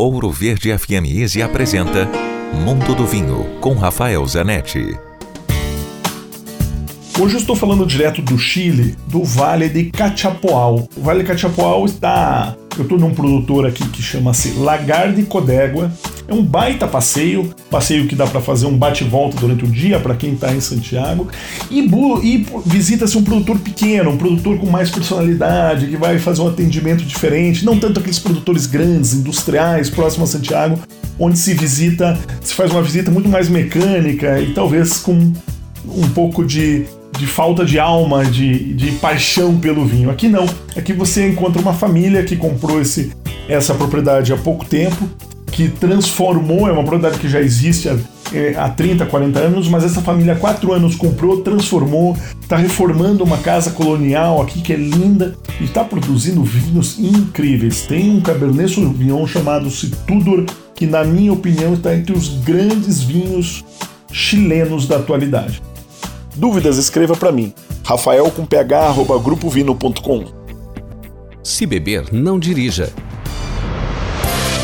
Ouro Verde FM Easy apresenta Mundo do Vinho com Rafael Zanetti. Hoje eu estou falando direto do Chile, do Vale de Cachapoal. O Vale de Cachapoal está. Eu estou num produtor aqui que chama-se Lagar de Codégua. É um baita passeio, passeio que dá para fazer um bate-volta durante o dia para quem está em Santiago. E, e visita-se um produtor pequeno, um produtor com mais personalidade, que vai fazer um atendimento diferente, não tanto aqueles produtores grandes, industriais, próximos a Santiago, onde se visita, se faz uma visita muito mais mecânica e talvez com um pouco de de falta de alma, de, de paixão pelo vinho. Aqui não. Aqui você encontra uma família que comprou esse, essa propriedade há pouco tempo que transformou, é uma propriedade que já existe há, é, há 30, 40 anos, mas essa família há 4 anos comprou, transformou, está reformando uma casa colonial aqui que é linda e está produzindo vinhos incríveis. Tem um Cabernet Sauvignon chamado Situdor, que na minha opinião está entre os grandes vinhos chilenos da atualidade. Dúvidas, escreva para mim. Rafael com ph, arroba grupovino.com. Se beber, não dirija.